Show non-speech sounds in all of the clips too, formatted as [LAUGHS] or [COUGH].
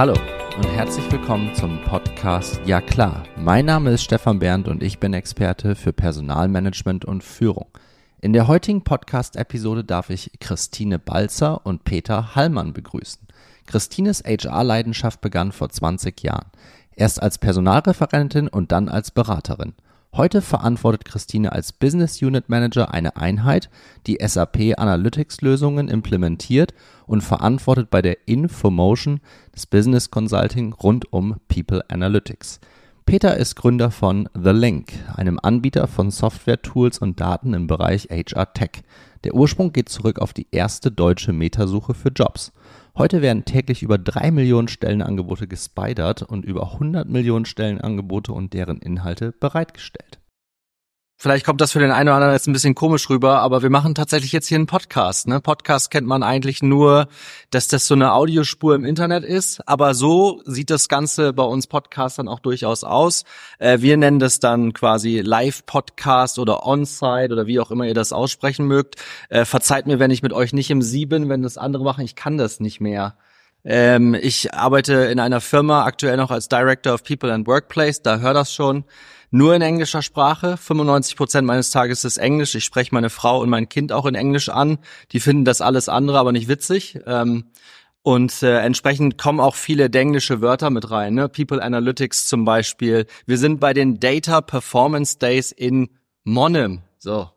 Hallo und herzlich willkommen zum Podcast Ja klar. Mein Name ist Stefan Berndt und ich bin Experte für Personalmanagement und Führung. In der heutigen Podcast-Episode darf ich Christine Balzer und Peter Hallmann begrüßen. Christines HR-Leidenschaft begann vor 20 Jahren. Erst als Personalreferentin und dann als Beraterin. Heute verantwortet Christine als Business Unit Manager eine Einheit, die SAP Analytics Lösungen implementiert und verantwortet bei der Infomotion des Business Consulting rund um People Analytics. Peter ist Gründer von The Link, einem Anbieter von Software-Tools und Daten im Bereich HR Tech. Der Ursprung geht zurück auf die erste deutsche Metasuche für Jobs. Heute werden täglich über drei Millionen Stellenangebote gespidert und über 100 Millionen Stellenangebote und deren Inhalte bereitgestellt. Vielleicht kommt das für den einen oder anderen jetzt ein bisschen komisch rüber, aber wir machen tatsächlich jetzt hier einen Podcast. Ne? Podcast kennt man eigentlich nur, dass das so eine Audiospur im Internet ist, aber so sieht das Ganze bei uns Podcastern auch durchaus aus. Äh, wir nennen das dann quasi Live-Podcast oder On-Site oder wie auch immer ihr das aussprechen mögt. Äh, verzeiht mir, wenn ich mit euch nicht im Sie bin, wenn das andere machen, ich kann das nicht mehr. Ähm, ich arbeite in einer Firma aktuell noch als Director of People and Workplace, da hör das schon nur in englischer Sprache. 95 Prozent meines Tages ist Englisch. Ich spreche meine Frau und mein Kind auch in Englisch an. Die finden das alles andere aber nicht witzig. Ähm, und äh, entsprechend kommen auch viele englische Wörter mit rein. Ne? People Analytics zum Beispiel. Wir sind bei den Data Performance Days in Monnem. So,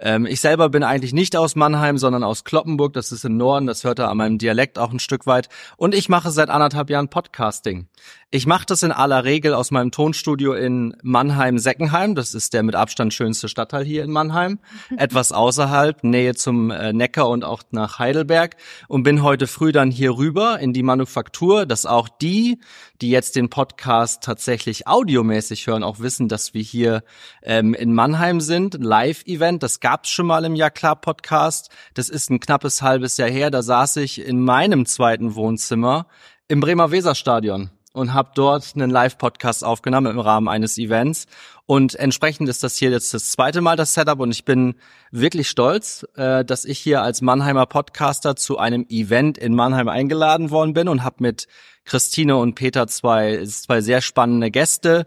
ähm, ich selber bin eigentlich nicht aus Mannheim, sondern aus Kloppenburg. Das ist im Norden. Das hört er an meinem Dialekt auch ein Stück weit. Und ich mache seit anderthalb Jahren Podcasting. Ich mache das in aller Regel aus meinem Tonstudio in Mannheim-Seckenheim. Das ist der mit Abstand schönste Stadtteil hier in Mannheim. [LAUGHS] Etwas außerhalb, Nähe zum äh, Neckar und auch nach Heidelberg. Und bin heute früh dann hier rüber in die Manufaktur, dass auch die, die jetzt den Podcast tatsächlich audiomäßig hören, auch wissen, dass wir hier ähm, in Mannheim sind. Live-Event, das gab's schon mal im Ja klar Podcast. Das ist ein knappes halbes Jahr her. Da saß ich in meinem zweiten Wohnzimmer im Bremer Weserstadion und habe dort einen Live-Podcast aufgenommen im Rahmen eines Events. Und entsprechend ist das hier jetzt das zweite Mal das Setup und ich bin wirklich stolz, äh, dass ich hier als Mannheimer Podcaster zu einem Event in Mannheim eingeladen worden bin und habe mit Christine und Peter zwei, zwei sehr spannende Gäste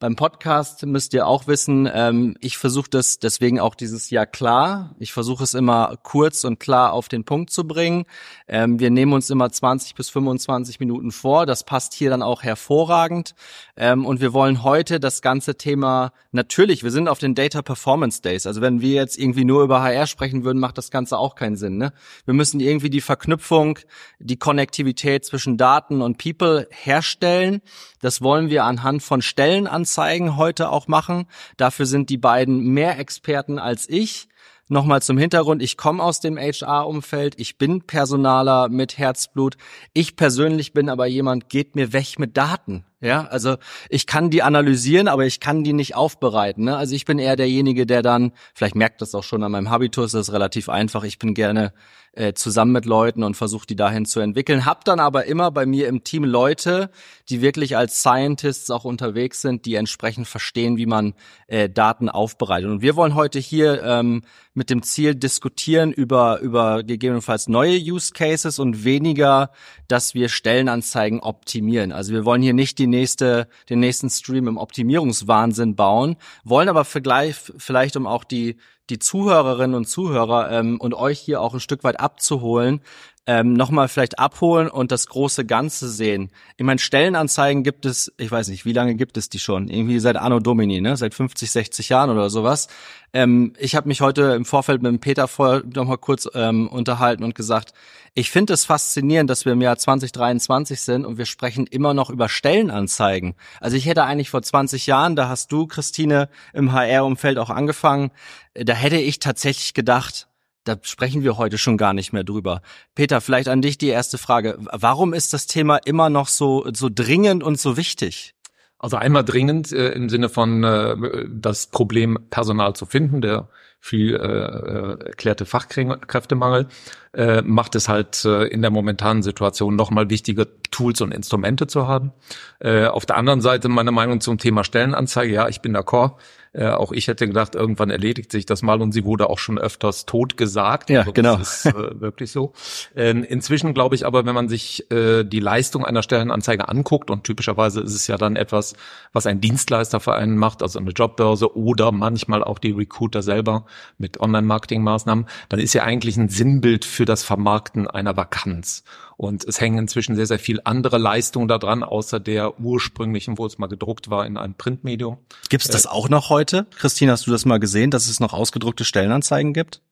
beim Podcast müsst ihr auch wissen, ähm, ich versuche das deswegen auch dieses Jahr klar. Ich versuche es immer kurz und klar auf den Punkt zu bringen. Ähm, wir nehmen uns immer 20 bis 25 Minuten vor. Das passt hier dann auch hervorragend. Ähm, und wir wollen heute das ganze Thema, natürlich, wir sind auf den Data Performance Days. Also wenn wir jetzt irgendwie nur über HR sprechen würden, macht das Ganze auch keinen Sinn. Ne? Wir müssen irgendwie die Verknüpfung, die Konnektivität zwischen Daten und People herstellen. Das wollen wir anhand von Stellenanzeigen heute auch machen. Dafür sind die beiden mehr Experten als ich. Nochmal zum Hintergrund, ich komme aus dem HR-Umfeld, ich bin Personaler mit Herzblut. Ich persönlich bin aber jemand, geht mir weg mit Daten. Ja, also ich kann die analysieren, aber ich kann die nicht aufbereiten. Ne? Also ich bin eher derjenige, der dann, vielleicht merkt das auch schon an meinem Habitus, das ist relativ einfach. Ich bin gerne äh, zusammen mit Leuten und versuche die dahin zu entwickeln. Hab dann aber immer bei mir im Team Leute, die wirklich als Scientists auch unterwegs sind, die entsprechend verstehen, wie man äh, Daten aufbereitet. Und wir wollen heute hier ähm, mit dem Ziel diskutieren über über gegebenenfalls neue Use Cases und weniger, dass wir Stellenanzeigen optimieren. Also wir wollen hier nicht die nächste, den nächsten Stream im Optimierungswahnsinn bauen, wollen aber vielleicht, vielleicht um auch die, die Zuhörerinnen und Zuhörer ähm, und euch hier auch ein Stück weit abzuholen, ähm, nochmal vielleicht abholen und das große Ganze sehen. Ich meine, Stellenanzeigen gibt es, ich weiß nicht, wie lange gibt es die schon? Irgendwie seit Anno Domini, ne? Seit 50, 60 Jahren oder sowas. Ähm, ich habe mich heute im Vorfeld mit dem Peter vorher nochmal kurz ähm, unterhalten und gesagt, ich finde es faszinierend, dass wir im Jahr 2023 sind und wir sprechen immer noch über Stellenanzeigen. Also ich hätte eigentlich vor 20 Jahren, da hast du, Christine, im HR-Umfeld auch angefangen, äh, da hätte ich tatsächlich gedacht, da sprechen wir heute schon gar nicht mehr drüber. Peter, vielleicht an dich die erste Frage. Warum ist das Thema immer noch so, so dringend und so wichtig? Also einmal dringend äh, im Sinne von äh, das Problem Personal zu finden. Der viel äh, erklärte Fachkräftemangel, äh, macht es halt äh, in der momentanen Situation nochmal wichtige Tools und Instrumente zu haben. Äh, auf der anderen Seite meine Meinung zum Thema Stellenanzeige, ja, ich bin d'accord. Äh, auch ich hätte gedacht, irgendwann erledigt sich das mal und sie wurde auch schon öfters tot gesagt. Ja, also genau. Das ist äh, wirklich so. Äh, inzwischen glaube ich aber, wenn man sich äh, die Leistung einer Stellenanzeige anguckt und typischerweise ist es ja dann etwas, was ein Dienstleister für einen macht, also eine Jobbörse oder manchmal auch die Recruiter selber mit Online-Marketing-Maßnahmen, dann ist ja eigentlich ein Sinnbild für das Vermarkten einer Vakanz. Und es hängen inzwischen sehr, sehr viel andere Leistungen daran, außer der ursprünglichen, wo es mal gedruckt war in einem Printmedium. Gibt es das äh, auch noch heute? Christine, hast du das mal gesehen, dass es noch ausgedruckte Stellenanzeigen gibt?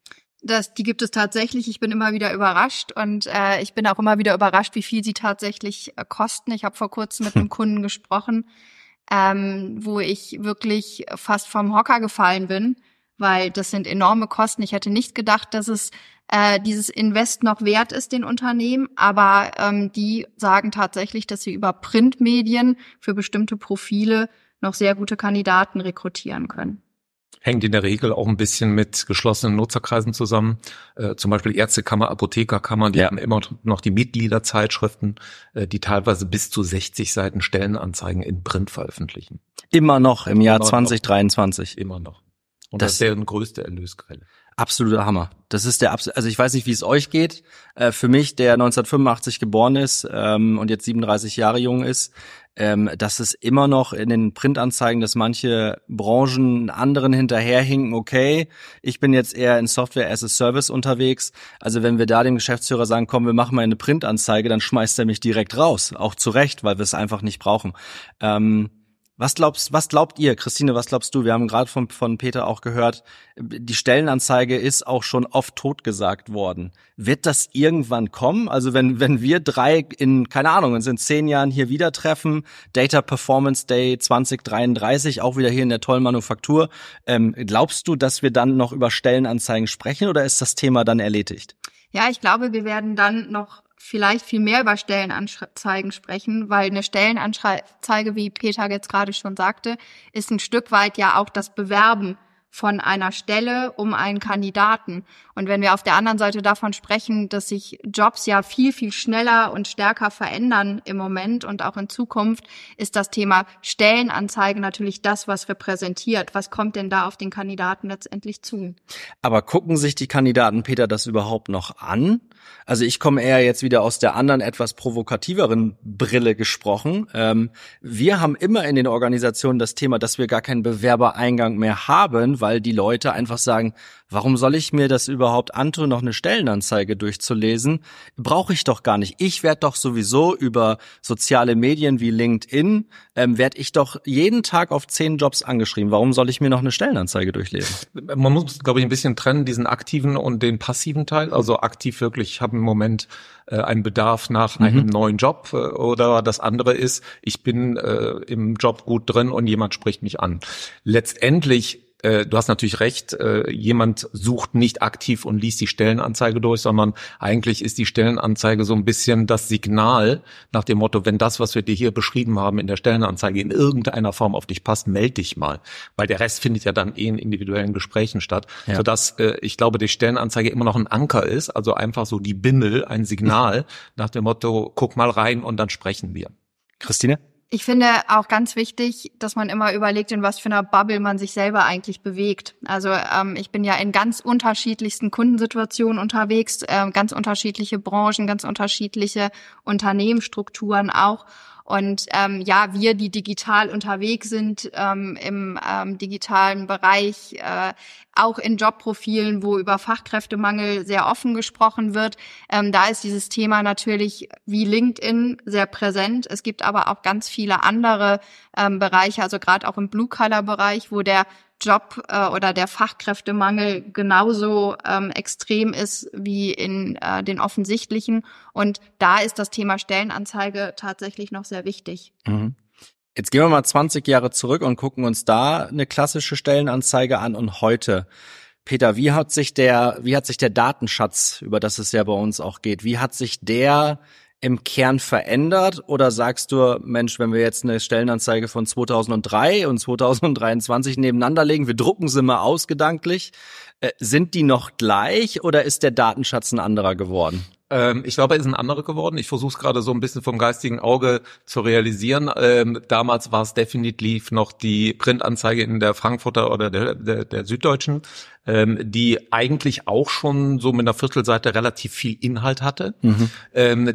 Das, die gibt es tatsächlich. Ich bin immer wieder überrascht und äh, ich bin auch immer wieder überrascht, wie viel sie tatsächlich äh, kosten. Ich habe vor kurzem mit einem [LAUGHS] Kunden gesprochen, ähm, wo ich wirklich fast vom Hocker gefallen bin, weil das sind enorme Kosten. Ich hätte nicht gedacht, dass es äh, dieses Invest noch wert ist den Unternehmen, aber ähm, die sagen tatsächlich, dass sie über Printmedien für bestimmte Profile noch sehr gute Kandidaten rekrutieren können hängt in der Regel auch ein bisschen mit geschlossenen Nutzerkreisen zusammen. Äh, zum Beispiel Ärztekammer, Apothekerkammer, die ja. haben immer noch die Mitgliederzeitschriften, äh, die teilweise bis zu 60 Seiten Stellenanzeigen in Print veröffentlichen. Immer noch im Jahr immer 2023. Noch, immer noch. Und das, das ist deren größte Erlösquelle. Absoluter Hammer. Das ist der also ich weiß nicht, wie es euch geht. Äh, für mich, der 1985 geboren ist ähm, und jetzt 37 Jahre jung ist, ähm, dass es immer noch in den Printanzeigen, dass manche Branchen anderen hinterherhinken, okay, ich bin jetzt eher in Software as a Service unterwegs. Also wenn wir da dem Geschäftsführer sagen, komm, wir machen mal eine Printanzeige, dann schmeißt er mich direkt raus. Auch zu Recht, weil wir es einfach nicht brauchen. Ähm, was glaubst, was glaubt ihr, Christine, was glaubst du? Wir haben gerade von, von Peter auch gehört, die Stellenanzeige ist auch schon oft totgesagt worden. Wird das irgendwann kommen? Also wenn, wenn wir drei in, keine Ahnung, in zehn Jahren hier wieder treffen, Data Performance Day 2033, auch wieder hier in der tollen Manufaktur, ähm, glaubst du, dass wir dann noch über Stellenanzeigen sprechen oder ist das Thema dann erledigt? Ja, ich glaube, wir werden dann noch vielleicht viel mehr über Stellenanzeigen sprechen, weil eine Stellenanzeige, wie Peter jetzt gerade schon sagte, ist ein Stück weit ja auch das Bewerben von einer Stelle um einen Kandidaten. Und wenn wir auf der anderen Seite davon sprechen, dass sich Jobs ja viel, viel schneller und stärker verändern im Moment und auch in Zukunft, ist das Thema Stellenanzeige natürlich das, was repräsentiert. Was kommt denn da auf den Kandidaten letztendlich zu? Aber gucken sich die Kandidaten, Peter, das überhaupt noch an? Also ich komme eher jetzt wieder aus der anderen, etwas provokativeren Brille gesprochen. Ähm, wir haben immer in den Organisationen das Thema, dass wir gar keinen Bewerbereingang mehr haben, weil die Leute einfach sagen, warum soll ich mir das überhaupt antun, noch eine Stellenanzeige durchzulesen? Brauche ich doch gar nicht. Ich werde doch sowieso über soziale Medien wie LinkedIn, ähm, werde ich doch jeden Tag auf zehn Jobs angeschrieben. Warum soll ich mir noch eine Stellenanzeige durchlesen? Man muss, glaube ich, ein bisschen trennen, diesen aktiven und den passiven Teil. Also aktiv wirklich, ich habe im Moment äh, einen Bedarf nach mhm. einem neuen Job äh, oder das andere ist, ich bin äh, im Job gut drin und jemand spricht mich an. Letztendlich äh, du hast natürlich recht, äh, jemand sucht nicht aktiv und liest die Stellenanzeige durch, sondern eigentlich ist die Stellenanzeige so ein bisschen das Signal nach dem Motto, wenn das, was wir dir hier beschrieben haben in der Stellenanzeige in irgendeiner Form auf dich passt, melde dich mal. Weil der Rest findet ja dann eh in individuellen Gesprächen statt, ja. sodass äh, ich glaube, die Stellenanzeige immer noch ein Anker ist, also einfach so die Bimmel, ein Signal [LAUGHS] nach dem Motto, guck mal rein und dann sprechen wir. Christine? Ich finde auch ganz wichtig, dass man immer überlegt, in was für einer Bubble man sich selber eigentlich bewegt. Also ähm, ich bin ja in ganz unterschiedlichsten Kundensituationen unterwegs, äh, ganz unterschiedliche Branchen, ganz unterschiedliche Unternehmensstrukturen auch. Und ähm, ja, wir, die digital unterwegs sind ähm, im ähm, digitalen Bereich, äh, auch in Jobprofilen, wo über Fachkräftemangel sehr offen gesprochen wird, ähm, da ist dieses Thema natürlich wie LinkedIn sehr präsent. Es gibt aber auch ganz viele andere ähm, Bereiche, also gerade auch im Blue-Color-Bereich, wo der Job äh, oder der Fachkräftemangel genauso ähm, extrem ist wie in äh, den offensichtlichen. Und da ist das Thema Stellenanzeige tatsächlich noch sehr wichtig. Mhm. Jetzt gehen wir mal 20 Jahre zurück und gucken uns da eine klassische Stellenanzeige an und heute. Peter, wie hat sich der, wie hat sich der Datenschatz, über das es ja bei uns auch geht, wie hat sich der im Kern verändert? Oder sagst du, Mensch, wenn wir jetzt eine Stellenanzeige von 2003 und 2023 nebeneinander legen, wir drucken sie mal aus gedanklich, Äh, sind die noch gleich oder ist der Datenschatz ein anderer geworden? Ähm, ich glaube, er ist ein anderer geworden. Ich versuche es gerade so ein bisschen vom geistigen Auge zu realisieren. Ähm, damals war es definitiv noch die Printanzeige in der Frankfurter oder der, der, der Süddeutschen ähm, die eigentlich auch schon so mit einer Viertelseite relativ viel Inhalt hatte. Mhm.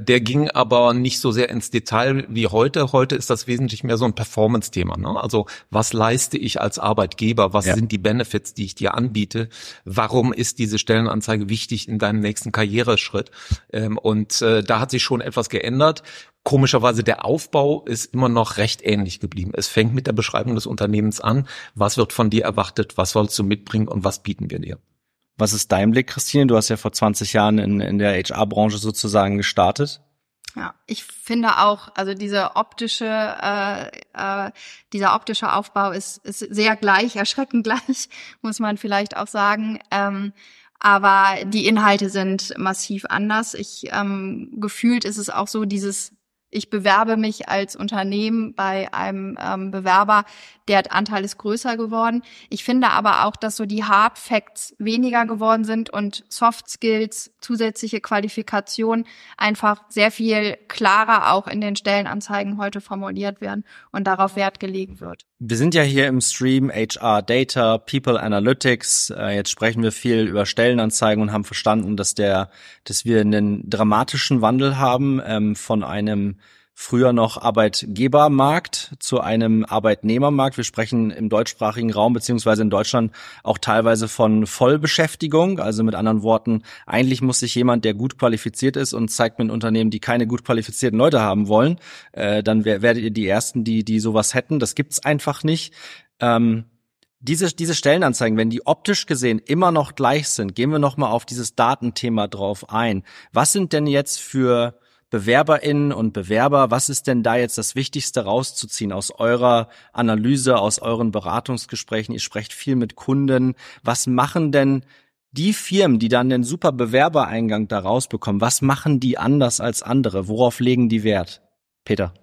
Der ging aber nicht so sehr ins Detail wie heute. Heute ist das wesentlich mehr so ein Performance-Thema. Ne? Also was leiste ich als Arbeitgeber? Was ja. sind die Benefits, die ich dir anbiete? Warum ist diese Stellenanzeige wichtig in deinem nächsten Karriereschritt? Ähm, und äh, da hat sich schon etwas geändert. Komischerweise der Aufbau ist immer noch recht ähnlich geblieben. Es fängt mit der Beschreibung des Unternehmens an. Was wird von dir erwartet? Was sollst du mitbringen und was bieten wir dir? Was ist dein Blick, Christine? Du hast ja vor 20 Jahren in, in der HR-Branche sozusagen gestartet. Ja, ich finde auch, also diese optische, äh, äh, dieser optische Aufbau ist, ist sehr gleich, [LAUGHS] erschreckend gleich, muss man vielleicht auch sagen. Ähm, aber die Inhalte sind massiv anders. Ich ähm, gefühlt ist es auch so dieses ich bewerbe mich als Unternehmen bei einem ähm, Bewerber, der Anteil ist größer geworden. Ich finde aber auch, dass so die Hard Facts weniger geworden sind und Soft Skills, zusätzliche Qualifikation einfach sehr viel klarer auch in den Stellenanzeigen heute formuliert werden und darauf Wert gelegt wird. Wir sind ja hier im Stream HR Data, People Analytics. Äh, jetzt sprechen wir viel über Stellenanzeigen und haben verstanden, dass der, dass wir einen dramatischen Wandel haben ähm, von einem früher noch Arbeitgebermarkt zu einem Arbeitnehmermarkt. Wir sprechen im deutschsprachigen Raum beziehungsweise in Deutschland auch teilweise von Vollbeschäftigung. Also mit anderen Worten, eigentlich muss sich jemand, der gut qualifiziert ist und zeigt mir ein Unternehmen, die keine gut qualifizierten Leute haben wollen, äh, dann werdet ihr die Ersten, die, die sowas hätten. Das gibt's einfach nicht. Ähm, diese, diese Stellenanzeigen, wenn die optisch gesehen immer noch gleich sind, gehen wir nochmal auf dieses Datenthema drauf ein. Was sind denn jetzt für BewerberInnen und Bewerber, was ist denn da jetzt das Wichtigste rauszuziehen aus eurer Analyse, aus euren Beratungsgesprächen? Ihr sprecht viel mit Kunden. Was machen denn die Firmen, die dann den super Bewerbereingang da rausbekommen, was machen die anders als andere? Worauf legen die Wert? Peter.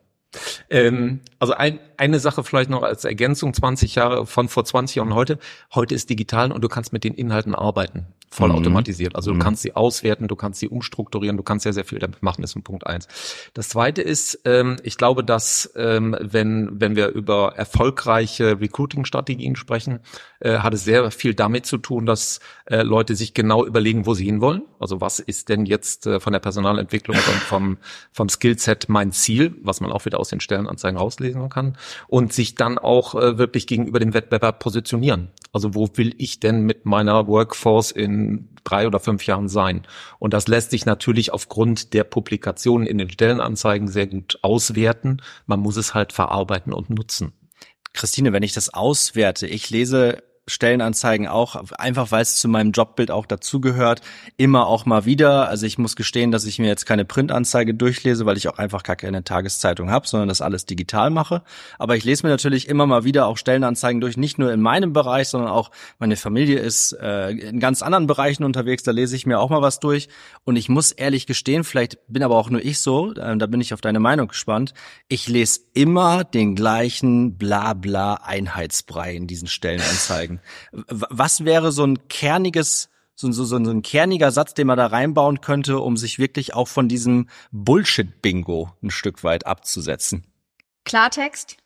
Ähm, also ein, eine Sache vielleicht noch als Ergänzung, 20 Jahre von vor 20 Jahren heute. Heute ist digital und du kannst mit den Inhalten arbeiten vollautomatisiert. Mhm. Also du mhm. kannst sie auswerten, du kannst sie umstrukturieren, du kannst sehr, sehr viel damit machen, ist ein Punkt eins. Das zweite ist, ähm, ich glaube, dass ähm, wenn, wenn wir über erfolgreiche Recruiting-Strategien sprechen, äh, hat es sehr viel damit zu tun, dass äh, Leute sich genau überlegen, wo sie hinwollen. Also was ist denn jetzt äh, von der Personalentwicklung und vom, vom Skillset mein Ziel, was man auch wieder aus den Stellenanzeigen rauslesen kann, und sich dann auch äh, wirklich gegenüber dem Wettbewerb positionieren. Also wo will ich denn mit meiner Workforce in drei oder fünf Jahren sein? Und das lässt sich natürlich aufgrund der Publikationen in den Stellenanzeigen sehr gut auswerten. Man muss es halt verarbeiten und nutzen. Christine, wenn ich das auswerte, ich lese Stellenanzeigen auch, einfach weil es zu meinem Jobbild auch dazugehört, immer auch mal wieder. Also ich muss gestehen, dass ich mir jetzt keine Printanzeige durchlese, weil ich auch einfach gar keine Tageszeitung habe, sondern das alles digital mache. Aber ich lese mir natürlich immer mal wieder auch Stellenanzeigen durch, nicht nur in meinem Bereich, sondern auch meine Familie ist äh, in ganz anderen Bereichen unterwegs, da lese ich mir auch mal was durch. Und ich muss ehrlich gestehen, vielleicht bin aber auch nur ich so, äh, da bin ich auf deine Meinung gespannt, ich lese immer den gleichen Blabla-Einheitsbrei in diesen Stellenanzeigen. Was wäre so ein kerniges, so, so, so ein kerniger Satz, den man da reinbauen könnte, um sich wirklich auch von diesem Bullshit-Bingo ein Stück weit abzusetzen? Klartext.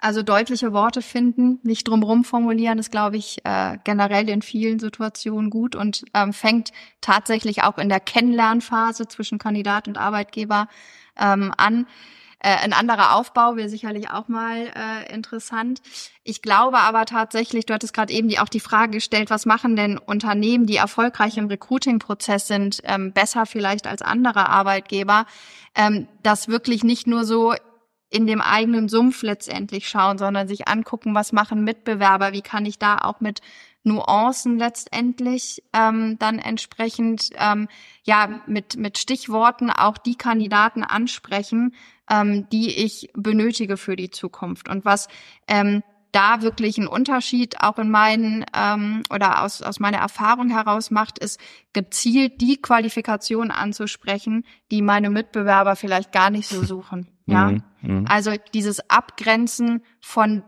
Also deutliche Worte finden, nicht drumrum formulieren, ist, glaube ich, äh, generell in vielen Situationen gut und ähm, fängt tatsächlich auch in der Kennenlernphase zwischen Kandidat und Arbeitgeber ähm, an. Äh, ein anderer Aufbau wäre sicherlich auch mal äh, interessant. Ich glaube aber tatsächlich, du hattest gerade eben die, auch die Frage gestellt, was machen denn Unternehmen, die erfolgreich im Recruiting-Prozess sind, ähm, besser vielleicht als andere Arbeitgeber, ähm, das wirklich nicht nur so in dem eigenen Sumpf letztendlich schauen, sondern sich angucken, was machen Mitbewerber, wie kann ich da auch mit Nuancen letztendlich ähm, dann entsprechend ähm, ja mit mit Stichworten auch die Kandidaten ansprechen, ähm, die ich benötige für die Zukunft und was ähm, da wirklich einen Unterschied auch in meinen ähm, oder aus, aus meiner Erfahrung heraus macht, ist gezielt die Qualifikation anzusprechen, die meine Mitbewerber vielleicht gar nicht so [LAUGHS] suchen. Ja, mhm, mhm. also dieses Abgrenzen von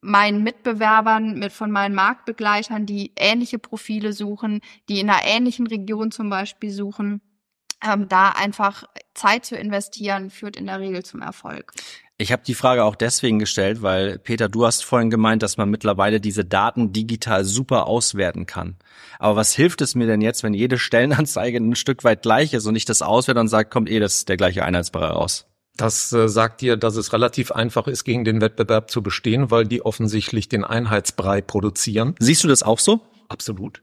meinen Mitbewerbern, mit von meinen Marktbegleitern, die ähnliche Profile suchen, die in einer ähnlichen Region zum Beispiel suchen, ähm, da einfach Zeit zu investieren, führt in der Regel zum Erfolg. Ich habe die Frage auch deswegen gestellt, weil Peter, du hast vorhin gemeint, dass man mittlerweile diese Daten digital super auswerten kann. Aber was hilft es mir denn jetzt, wenn jede Stellenanzeige ein Stück weit gleich ist und ich das auswerte und sage, kommt eh das der gleiche Einheitsbrei raus? Das äh, sagt dir, dass es relativ einfach ist, gegen den Wettbewerb zu bestehen, weil die offensichtlich den Einheitsbrei produzieren. Siehst du das auch so? Absolut.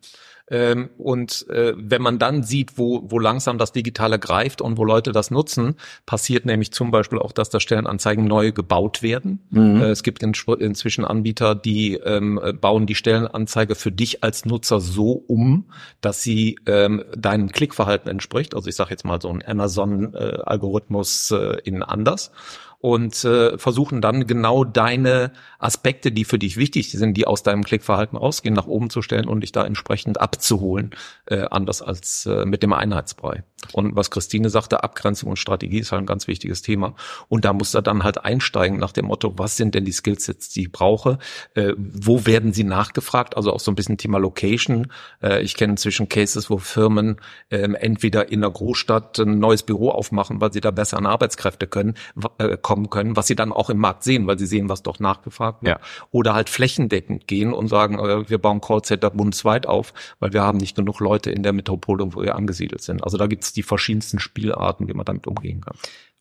Ähm, und äh, wenn man dann sieht, wo, wo langsam das Digitale greift und wo Leute das nutzen, passiert nämlich zum Beispiel auch, dass da Stellenanzeigen neu gebaut werden. Mhm. Äh, es gibt in, inzwischen Anbieter, die ähm, bauen die Stellenanzeige für dich als Nutzer so um, dass sie ähm, deinem Klickverhalten entspricht. Also ich sage jetzt mal so ein Amazon-Algorithmus äh, in anders und äh, versuchen dann genau deine Aspekte, die für dich wichtig sind, die aus deinem Klickverhalten ausgehen, nach oben zu stellen und dich da entsprechend abzuholen, äh, anders als äh, mit dem Einheitsbrei. Und was Christine sagte, Abgrenzung und Strategie ist halt ein ganz wichtiges Thema. Und da muss er dann halt einsteigen nach dem Motto, was sind denn die Skillsets, die ich brauche? Äh, wo werden sie nachgefragt? Also auch so ein bisschen Thema Location. Äh, ich kenne inzwischen Cases, wo Firmen äh, entweder in der Großstadt ein neues Büro aufmachen, weil sie da besser an Arbeitskräfte können, äh, kommen können, was sie dann auch im Markt sehen, weil sie sehen, was doch nachgefragt wird. Ja. Oder halt flächendeckend gehen und sagen, äh, wir bauen Callcenter bundesweit auf, weil wir haben nicht genug Leute in der Metropole, wo wir angesiedelt sind. Also da gibt es die verschiedensten Spielarten, wie man damit umgehen kann.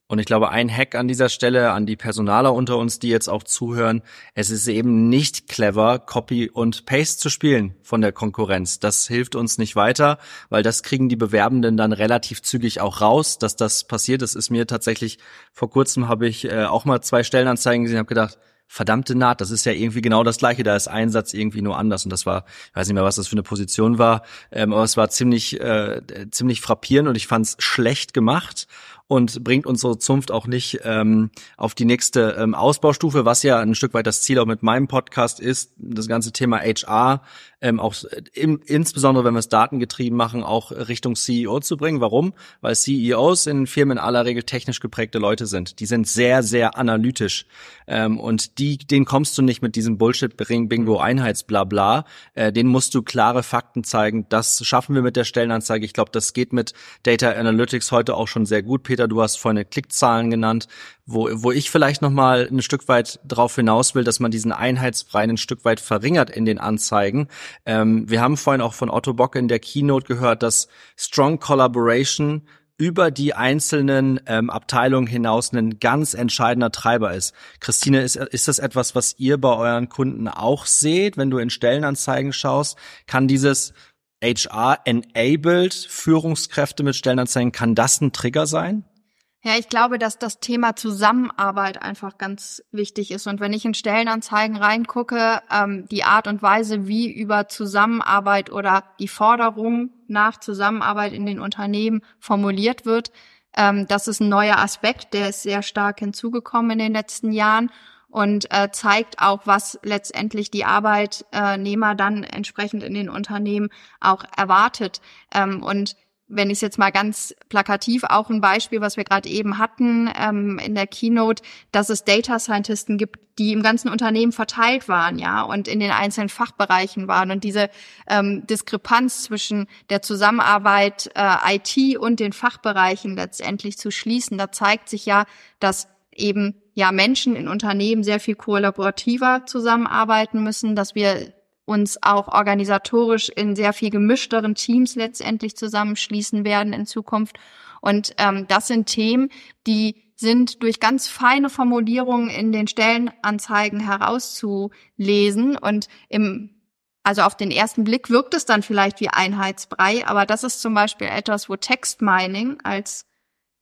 Und ich glaube, ein Hack an dieser Stelle an die Personaler unter uns, die jetzt auch zuhören, es ist eben nicht clever, Copy und Paste zu spielen von der Konkurrenz. Das hilft uns nicht weiter, weil das kriegen die Bewerbenden dann relativ zügig auch raus, dass das passiert. Das ist mir tatsächlich, vor kurzem habe ich äh, auch mal zwei Stellenanzeigen gesehen, habe gedacht, verdammte Naht, das ist ja irgendwie genau das gleiche, da ist ein Satz irgendwie nur anders und das war, ich weiß nicht mehr, was das für eine Position war, ähm, aber es war ziemlich, äh, ziemlich frappierend und ich fand es schlecht gemacht und bringt unsere Zunft auch nicht ähm, auf die nächste ähm, Ausbaustufe, was ja ein Stück weit das Ziel auch mit meinem Podcast ist, das ganze Thema HR ähm, auch im, insbesondere wenn wir es datengetrieben machen, auch Richtung CEO zu bringen. Warum? Weil CEOs in Firmen in aller Regel technisch geprägte Leute sind. Die sind sehr, sehr analytisch. Ähm, und die, den kommst du nicht mit diesem Bullshit Bingo Einheitsblabla. Äh, den musst du klare Fakten zeigen. Das schaffen wir mit der Stellenanzeige. Ich glaube, das geht mit Data Analytics heute auch schon sehr gut. Peter, du hast vorhin Klickzahlen genannt wo, wo ich vielleicht noch mal ein Stück weit drauf hinaus will, dass man diesen Einheitsbrei ein Stück weit verringert in den Anzeigen. Ähm, wir haben vorhin auch von Otto Bock in der Keynote gehört, dass Strong Collaboration über die einzelnen ähm, Abteilungen hinaus ein ganz entscheidender Treiber ist. Christine, ist, ist das etwas, was ihr bei euren Kunden auch seht, wenn du in Stellenanzeigen schaust? Kann dieses HR-enabled Führungskräfte mit Stellenanzeigen, kann das ein Trigger sein? Ja, ich glaube, dass das Thema Zusammenarbeit einfach ganz wichtig ist. Und wenn ich in Stellenanzeigen reingucke, ähm, die Art und Weise, wie über Zusammenarbeit oder die Forderung nach Zusammenarbeit in den Unternehmen formuliert wird, ähm, das ist ein neuer Aspekt, der ist sehr stark hinzugekommen in den letzten Jahren und äh, zeigt auch, was letztendlich die Arbeitnehmer dann entsprechend in den Unternehmen auch erwartet. Ähm, und wenn ich es jetzt mal ganz plakativ, auch ein Beispiel, was wir gerade eben hatten ähm, in der Keynote, dass es Data Scientisten gibt, die im ganzen Unternehmen verteilt waren, ja, und in den einzelnen Fachbereichen waren. Und diese ähm, Diskrepanz zwischen der Zusammenarbeit äh, IT und den Fachbereichen letztendlich zu schließen, da zeigt sich ja, dass eben ja Menschen in Unternehmen sehr viel kollaborativer zusammenarbeiten müssen, dass wir uns auch organisatorisch in sehr viel gemischteren Teams letztendlich zusammenschließen werden in Zukunft. Und ähm, das sind Themen, die sind durch ganz feine Formulierungen in den Stellenanzeigen herauszulesen und im also auf den ersten Blick wirkt es dann vielleicht wie Einheitsbrei, aber das ist zum Beispiel etwas, wo Textmining als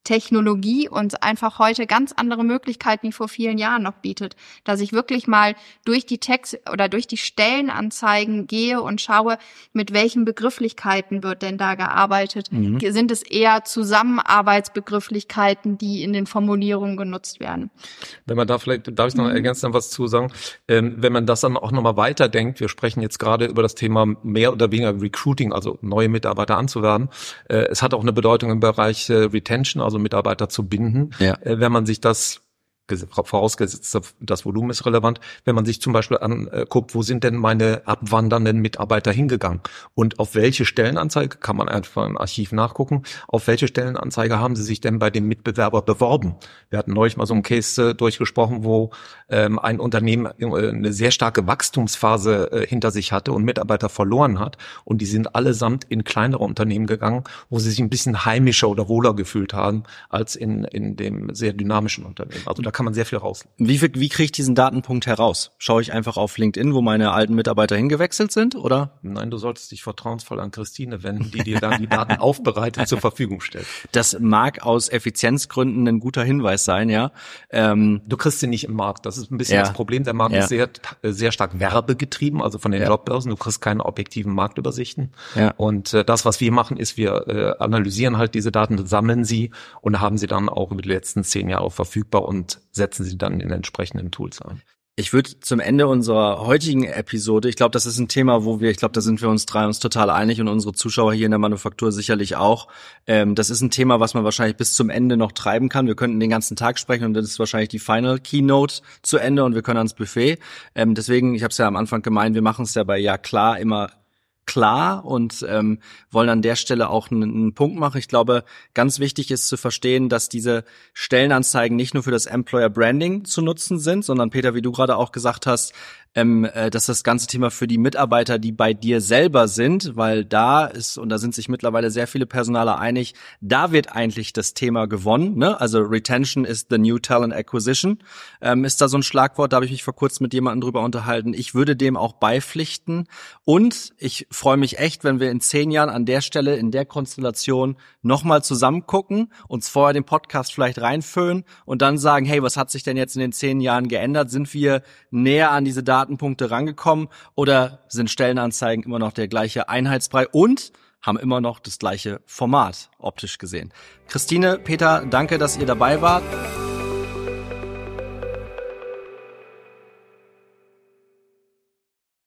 Technologie uns einfach heute ganz andere Möglichkeiten wie vor vielen Jahren noch bietet. Dass ich wirklich mal durch die Text oder durch die Stellenanzeigen gehe und schaue, mit welchen Begrifflichkeiten wird denn da gearbeitet? Mhm. Sind es eher Zusammenarbeitsbegrifflichkeiten, die in den Formulierungen genutzt werden? Wenn man da vielleicht, darf ich noch mhm. ergänzend was zu sagen, ähm, wenn man das dann auch nochmal weiterdenkt, wir sprechen jetzt gerade über das Thema mehr oder weniger Recruiting, also neue Mitarbeiter anzuwerben. Äh, es hat auch eine Bedeutung im Bereich äh, Retention, also also Mitarbeiter zu binden. Ja. Äh, wenn man sich das vorausgesetzt das Volumen ist relevant, wenn man sich zum Beispiel anguckt, wo sind denn meine abwandernden Mitarbeiter hingegangen und auf welche Stellenanzeige, kann man einfach im Archiv nachgucken, auf welche Stellenanzeige haben sie sich denn bei dem Mitbewerber beworben. Wir hatten neulich mal so einen Case äh, durchgesprochen, wo ähm, ein Unternehmen äh, eine sehr starke Wachstumsphase äh, hinter sich hatte und Mitarbeiter verloren hat und die sind allesamt in kleinere Unternehmen gegangen, wo sie sich ein bisschen heimischer oder wohler gefühlt haben als in, in dem sehr dynamischen Unternehmen. Also da kann man sehr viel raus. Wie, wie kriege ich diesen Datenpunkt heraus? Schaue ich einfach auf LinkedIn, wo meine alten Mitarbeiter hingewechselt sind, oder? Nein, du solltest dich vertrauensvoll an Christine wenden, die dir dann die Daten aufbereitet zur Verfügung stellt. Das mag aus Effizienzgründen ein guter Hinweis sein, ja. Ähm, du kriegst sie nicht im Markt. Das ist ein bisschen ja. das Problem. Der Markt ja. ist sehr, sehr stark werbegetrieben, also von den ja. Jobbörsen. Du kriegst keine objektiven Marktübersichten. Ja. Und äh, das, was wir machen, ist, wir äh, analysieren halt diese Daten, sammeln sie und haben sie dann auch über die letzten zehn Jahre verfügbar und setzen sie dann in entsprechenden Tools ein. Ich würde zum Ende unserer heutigen Episode, ich glaube, das ist ein Thema, wo wir, ich glaube, da sind wir uns drei uns total einig und unsere Zuschauer hier in der Manufaktur sicherlich auch. Ähm, das ist ein Thema, was man wahrscheinlich bis zum Ende noch treiben kann. Wir könnten den ganzen Tag sprechen und das ist wahrscheinlich die Final Keynote zu Ende und wir können ans Buffet. Ähm, deswegen, ich habe es ja am Anfang gemeint, wir machen es ja bei Ja klar immer klar und ähm, wollen an der Stelle auch einen, einen, Punkt machen. Ich glaube, ganz wichtig ist zu verstehen, dass diese Stellenanzeigen nicht nur für das Employer Branding zu nutzen sind, sondern Peter, wie du gerade auch gesagt hast, ähm, äh, dass das ganze Thema für die Mitarbeiter, die bei dir selber sind, weil da ist, und da sind sich mittlerweile sehr viele Personaler einig, da wird eigentlich das Thema gewonnen. Ne? Also Retention is the new talent acquisition. Ähm, ist da so ein Schlagwort, da habe ich mich vor kurzem mit jemandem drüber unterhalten. Ich würde dem auch beipflichten. Und ich freue mich echt, wenn wir in zehn Jahren an der Stelle, in der Konstellation nochmal zusammen gucken, uns vorher den Podcast vielleicht reinfüllen und dann sagen, hey, was hat sich denn jetzt in den zehn Jahren geändert? Sind wir näher an diese Daten Datenpunkte rangekommen oder sind Stellenanzeigen immer noch der gleiche Einheitsbrei und haben immer noch das gleiche Format optisch gesehen. Christine, Peter, danke, dass ihr dabei wart.